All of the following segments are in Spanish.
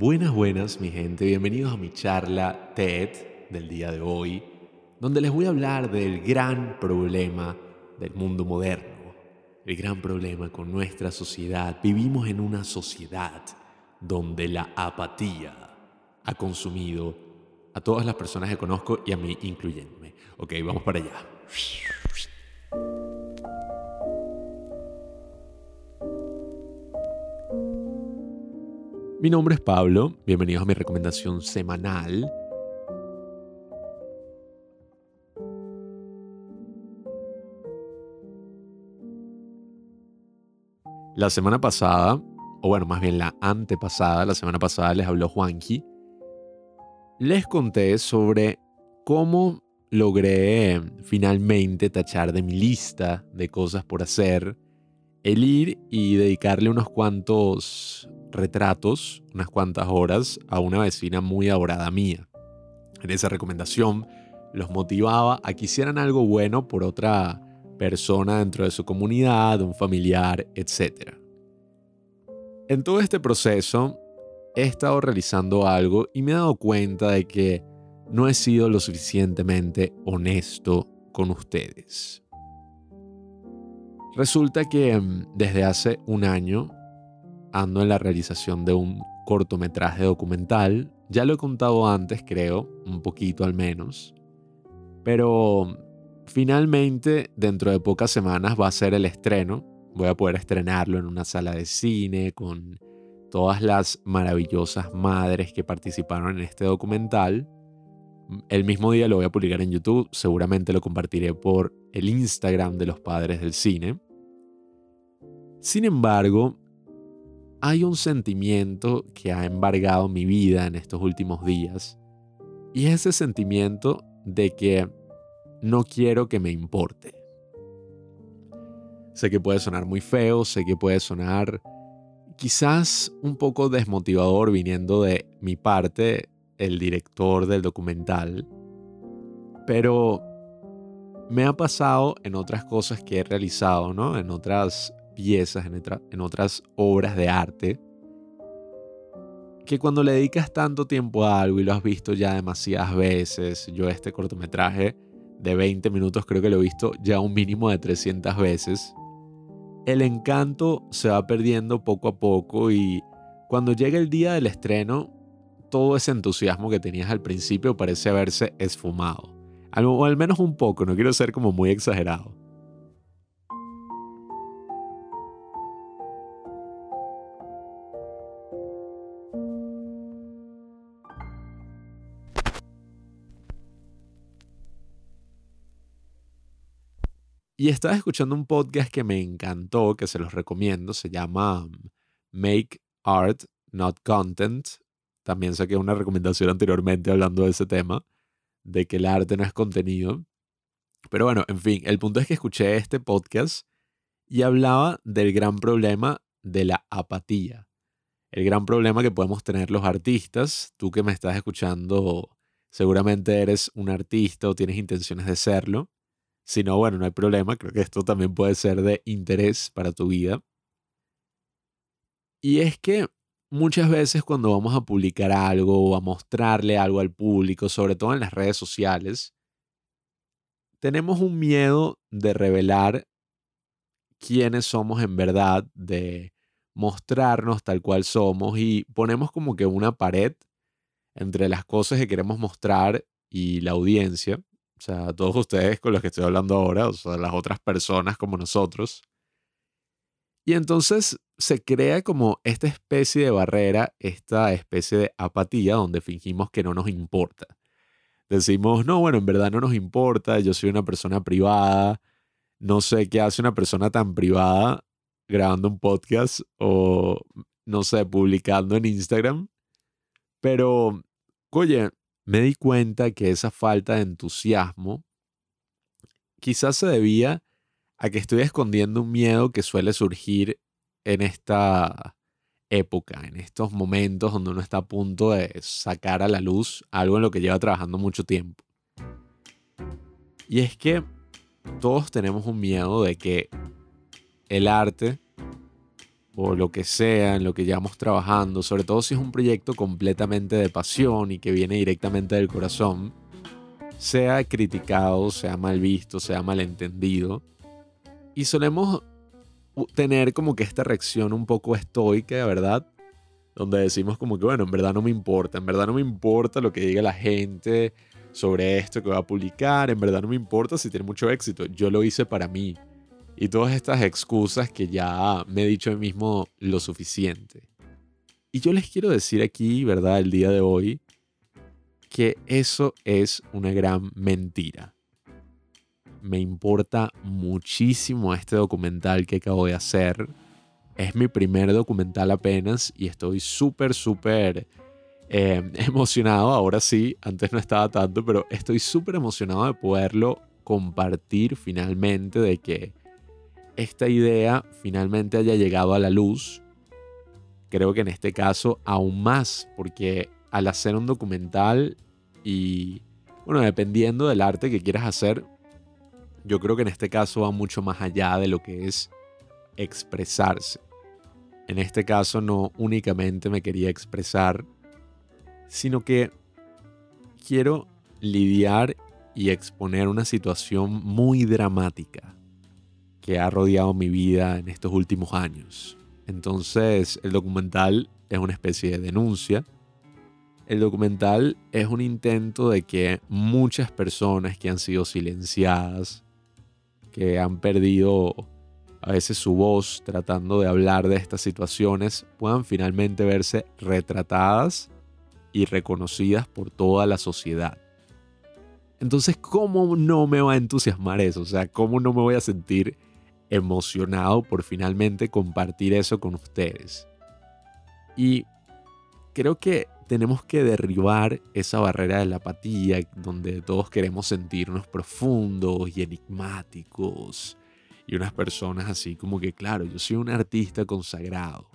Buenas, buenas, mi gente. Bienvenidos a mi charla TED del día de hoy, donde les voy a hablar del gran problema del mundo moderno, el gran problema con nuestra sociedad. Vivimos en una sociedad donde la apatía ha consumido a todas las personas que conozco y a mí incluyéndome. Ok, vamos para allá. Mi nombre es Pablo, bienvenidos a mi recomendación semanal. La semana pasada, o bueno, más bien la antepasada, la semana pasada les habló Juanji. Les conté sobre cómo logré finalmente tachar de mi lista de cosas por hacer el ir y dedicarle unos cuantos retratos, unas cuantas horas, a una vecina muy adorada mía. En esa recomendación los motivaba a que hicieran algo bueno por otra persona dentro de su comunidad, un familiar, etc. En todo este proceso he estado realizando algo y me he dado cuenta de que no he sido lo suficientemente honesto con ustedes. Resulta que mm, desde hace un año ando en la realización de un cortometraje documental. Ya lo he contado antes, creo, un poquito al menos. Pero finalmente, dentro de pocas semanas va a ser el estreno. Voy a poder estrenarlo en una sala de cine con todas las maravillosas madres que participaron en este documental. El mismo día lo voy a publicar en YouTube, seguramente lo compartiré por el Instagram de los padres del cine. Sin embargo, hay un sentimiento que ha embargado mi vida en estos últimos días. Y es ese sentimiento de que no quiero que me importe. Sé que puede sonar muy feo, sé que puede sonar quizás un poco desmotivador viniendo de mi parte, el director del documental, pero me ha pasado en otras cosas que he realizado, ¿no? En otras piezas, en, otras obras de arte, que cuando le dedicas tanto tiempo a algo y lo has visto ya demasiadas veces, yo este cortometraje de 20 minutos creo que lo he visto ya un mínimo de 300 veces, el encanto se va perdiendo poco a poco y cuando llega el día del estreno, todo ese entusiasmo que tenías al principio parece haberse esfumado. O al menos un poco, no quiero ser como muy exagerado. Y estaba escuchando un podcast que me encantó, que se los recomiendo, se llama um, Make Art, Not Content. También saqué una recomendación anteriormente hablando de ese tema, de que el arte no es contenido. Pero bueno, en fin, el punto es que escuché este podcast y hablaba del gran problema de la apatía. El gran problema que podemos tener los artistas. Tú que me estás escuchando, seguramente eres un artista o tienes intenciones de serlo si no, bueno, no hay problema. Creo que esto también puede ser de interés para tu vida. Y es que muchas veces cuando vamos a publicar algo o a mostrarle algo al público, sobre todo en las redes sociales, tenemos un miedo de revelar quiénes somos en verdad, de mostrarnos tal cual somos y ponemos como que una pared entre las cosas que queremos mostrar y la audiencia. O sea, todos ustedes con los que estoy hablando ahora, o sea, las otras personas como nosotros. Y entonces se crea como esta especie de barrera, esta especie de apatía donde fingimos que no nos importa. Decimos, no, bueno, en verdad no nos importa, yo soy una persona privada, no sé qué hace una persona tan privada grabando un podcast o, no sé, publicando en Instagram. Pero, oye, me di cuenta que esa falta de entusiasmo quizás se debía a que estoy escondiendo un miedo que suele surgir en esta época, en estos momentos donde uno está a punto de sacar a la luz algo en lo que lleva trabajando mucho tiempo. Y es que todos tenemos un miedo de que el arte lo que sea en lo que llevamos trabajando, sobre todo si es un proyecto completamente de pasión y que viene directamente del corazón, sea criticado, sea mal visto, sea mal entendido. Y solemos tener como que esta reacción un poco estoica, ¿verdad? Donde decimos como que, bueno, en verdad no me importa, en verdad no me importa lo que diga la gente sobre esto que voy a publicar, en verdad no me importa si tiene mucho éxito, yo lo hice para mí. Y todas estas excusas que ya me he dicho a mismo lo suficiente. Y yo les quiero decir aquí, ¿verdad? El día de hoy, que eso es una gran mentira. Me importa muchísimo este documental que acabo de hacer. Es mi primer documental apenas y estoy súper, súper eh, emocionado. Ahora sí, antes no estaba tanto, pero estoy súper emocionado de poderlo compartir finalmente, de que esta idea finalmente haya llegado a la luz. Creo que en este caso aún más, porque al hacer un documental y, bueno, dependiendo del arte que quieras hacer, yo creo que en este caso va mucho más allá de lo que es expresarse. En este caso no únicamente me quería expresar, sino que quiero lidiar y exponer una situación muy dramática que ha rodeado mi vida en estos últimos años. Entonces, el documental es una especie de denuncia. El documental es un intento de que muchas personas que han sido silenciadas, que han perdido a veces su voz tratando de hablar de estas situaciones, puedan finalmente verse retratadas y reconocidas por toda la sociedad. Entonces, ¿cómo no me va a entusiasmar eso? O sea, ¿cómo no me voy a sentir emocionado por finalmente compartir eso con ustedes. Y creo que tenemos que derribar esa barrera de la apatía donde todos queremos sentirnos profundos y enigmáticos y unas personas así como que, claro, yo soy un artista consagrado.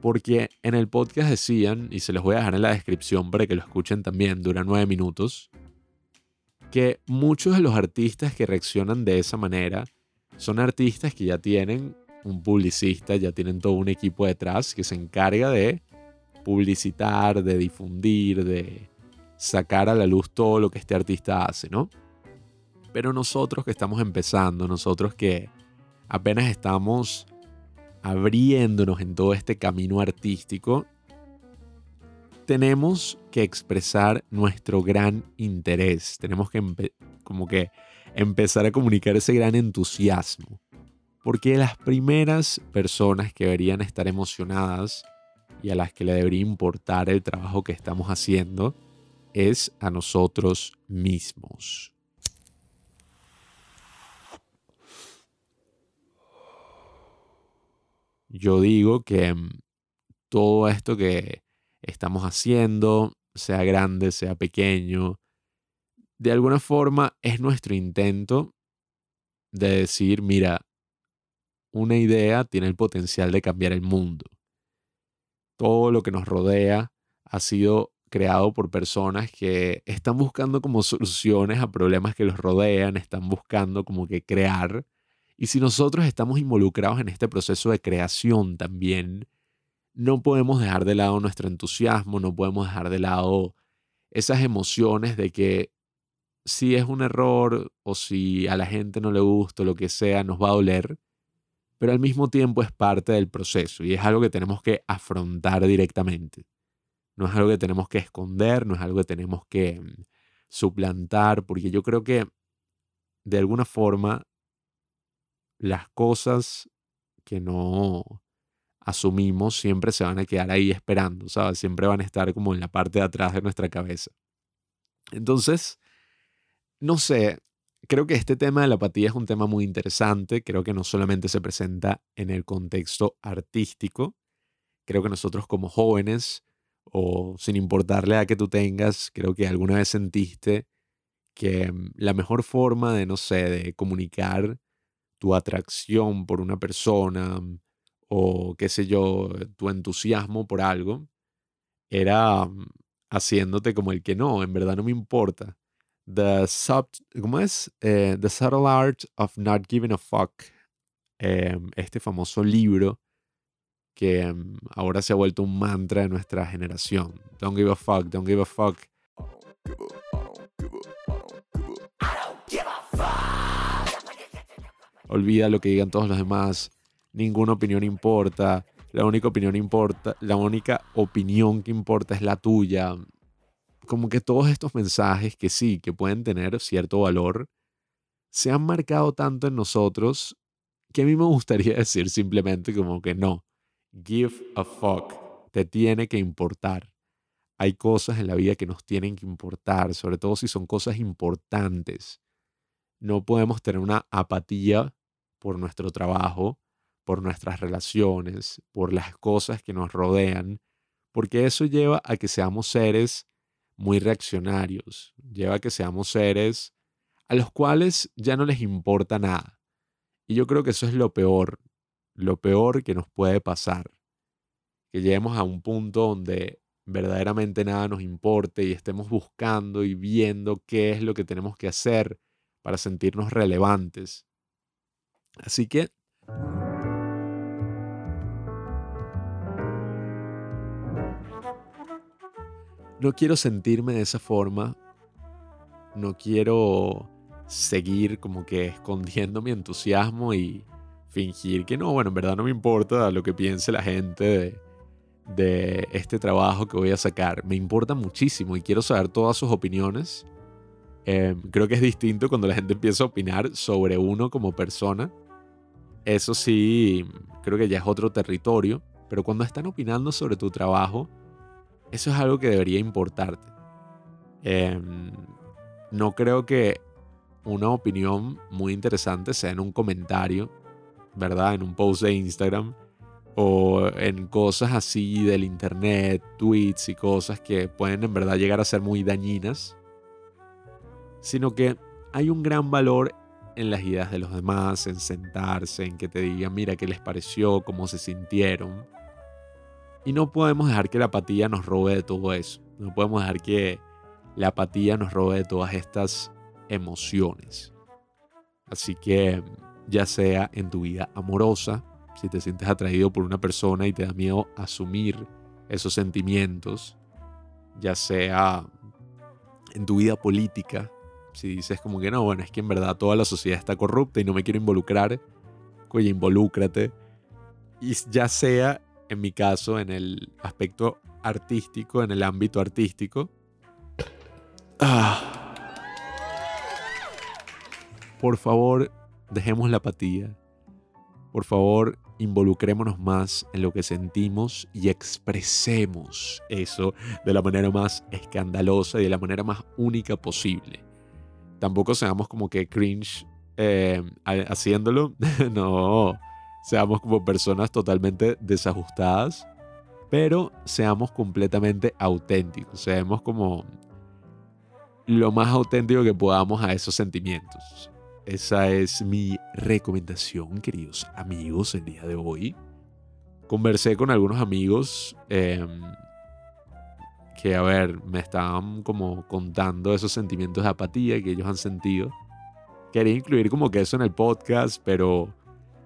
Porque en el podcast decían, y se los voy a dejar en la descripción para que lo escuchen también, dura nueve minutos, que muchos de los artistas que reaccionan de esa manera son artistas que ya tienen un publicista, ya tienen todo un equipo detrás que se encarga de publicitar, de difundir, de sacar a la luz todo lo que este artista hace, ¿no? Pero nosotros que estamos empezando, nosotros que apenas estamos abriéndonos en todo este camino artístico, tenemos que expresar nuestro gran interés, tenemos que como que empezar a comunicar ese gran entusiasmo. Porque las primeras personas que deberían estar emocionadas y a las que le debería importar el trabajo que estamos haciendo es a nosotros mismos. Yo digo que mm, todo esto que estamos haciendo, sea grande, sea pequeño, de alguna forma es nuestro intento de decir, mira, una idea tiene el potencial de cambiar el mundo. Todo lo que nos rodea ha sido creado por personas que están buscando como soluciones a problemas que los rodean, están buscando como que crear. Y si nosotros estamos involucrados en este proceso de creación también, no podemos dejar de lado nuestro entusiasmo, no podemos dejar de lado esas emociones de que si es un error o si a la gente no le gusta o lo que sea, nos va a doler, pero al mismo tiempo es parte del proceso y es algo que tenemos que afrontar directamente. No es algo que tenemos que esconder, no es algo que tenemos que mm, suplantar, porque yo creo que de alguna forma las cosas que no asumimos siempre se van a quedar ahí esperando, ¿sabes? Siempre van a estar como en la parte de atrás de nuestra cabeza. Entonces, no sé, creo que este tema de la apatía es un tema muy interesante. Creo que no solamente se presenta en el contexto artístico. Creo que nosotros como jóvenes, o sin importarle a que tú tengas, creo que alguna vez sentiste que mm, la mejor forma de, no sé, de comunicar tu atracción por una persona mm, o qué sé yo, tu entusiasmo por algo, era mm, haciéndote como el que no, en verdad no me importa. The sub, ¿cómo es? Eh, the Subtle Art of Not Giving a Fuck. Em, este famoso libro que mm, ahora se ha vuelto un mantra de nuestra generación. Don't give a fuck, don't give a fuck. Olvida lo que digan todos los demás. Ninguna opinión importa. La única opinión importa, la única opinión que importa es la tuya. Como que todos estos mensajes que sí, que pueden tener cierto valor, se han marcado tanto en nosotros que a mí me gustaría decir simplemente como que no. Give a fuck. Te tiene que importar. Hay cosas en la vida que nos tienen que importar, sobre todo si son cosas importantes. No podemos tener una apatía por nuestro trabajo, por nuestras relaciones, por las cosas que nos rodean, porque eso lleva a que seamos seres muy reaccionarios, lleva a que seamos seres a los cuales ya no les importa nada. Y yo creo que eso es lo peor, lo peor que nos puede pasar. Que lleguemos a un punto donde verdaderamente nada nos importe y estemos buscando y viendo qué es lo que tenemos que hacer para sentirnos relevantes. Así que... No quiero sentirme de esa forma. No quiero seguir como que escondiendo mi entusiasmo y fingir que no, bueno, en verdad no me importa lo que piense la gente de, este trabajo que voy a sacar. Me importa muchísimo y quiero saber todas sus opiniones. Em, creo que es distinto cuando la gente empieza a opinar sobre uno como persona. Eso sí, creo que ya es otro territorio. Pero cuando están opinando sobre tu trabajo, eso es algo que debería importarte. Em, no creo que una opinión muy interesante sea en un comentario ¿verdad? En un post de Instagram o en cosas así del internet, tweets y cosas que pueden en verdad llegar a ser muy dañinas, sino que hay un gran valor en las ideas de los demás, en sentarse, en que te digan, mira, qué les pareció, cómo se sintieron. Y no podemos dejar que la apatía nos robe de todo eso. No podemos dejar que la apatía nos robe de todas estas emociones. Así que ya sea en tu vida amorosa, si te sientes atraído por una persona y te da miedo asumir esos sentimientos, ya sea en tu vida política, si dices como que no, bueno, es que en verdad toda la sociedad está corrupta y no me quiero involucrar, oye, involúcrate. Y ya sea, en mi caso, en el aspecto artístico, en el ámbito artístico. Ah. Por favor, dejemos la apatía. Por favor, involucrémonos más en lo que sentimos y expresemos eso de la manera más escandalosa y de la manera más única posible. Tampoco seamos como que cringe eh, haciéndolo, no, seamos como personas totalmente desajustadas, pero seamos completamente auténticos, seamos como lo más auténtico que podamos a esos sentimientos. Esa es mi recomendación, queridos amigos, el día de hoy. Conversé con algunos amigos em, que, a ver, me estaban como contando esos sentimientos de apatía que ellos han sentido. Quería incluir como que eso en el podcast, pero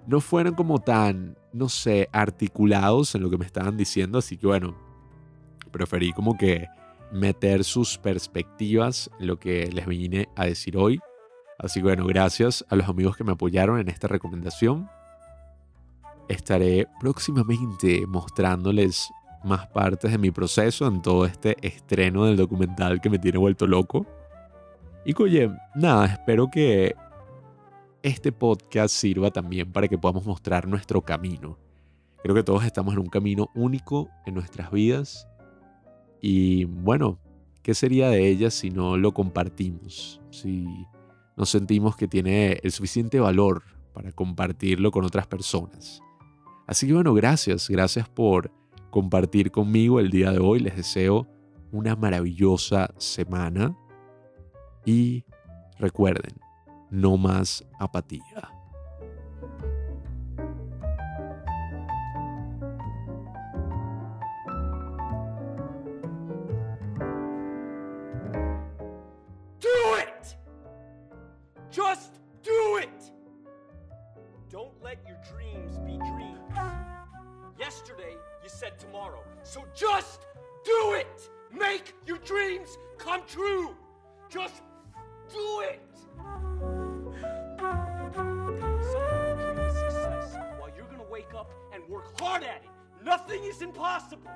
no fueron como tan, no sé, articulados en lo que me estaban diciendo, así que bueno, preferí como que meter sus perspectivas en lo que les vine a decir hoy. Así que bueno, gracias a los amigos que me apoyaron en esta recomendación. Estaré próximamente mostrándoles más partes de mi proceso en todo este estreno del documental que me tiene vuelto loco. Y oye, nada, espero que este podcast sirva también para que podamos mostrar nuestro camino. Creo que todos estamos en un camino único en nuestras vidas. Y bueno, ¿qué sería de ellas si no lo compartimos? Si nos sentimos que tiene el suficiente valor para compartirlo con otras personas. Así que bueno, gracias, gracias por compartir conmigo el día de hoy. Les deseo una maravillosa semana y recuerden, no más apatía. Do it. Just do it. Don't let your dreams be dreams. Yesterday you said tomorrow. So just do it. Make your dreams come true. Just do it. Work hard at it. Nothing is impossible.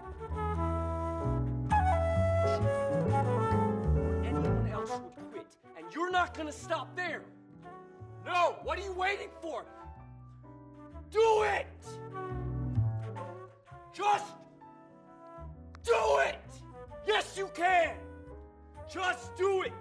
Anyone else would quit, and you're not gonna stop there. No, what are you waiting for? Do it! Just do it! Yes, you can! Just do it!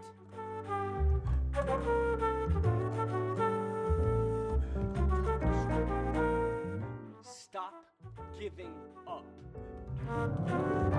Giving up.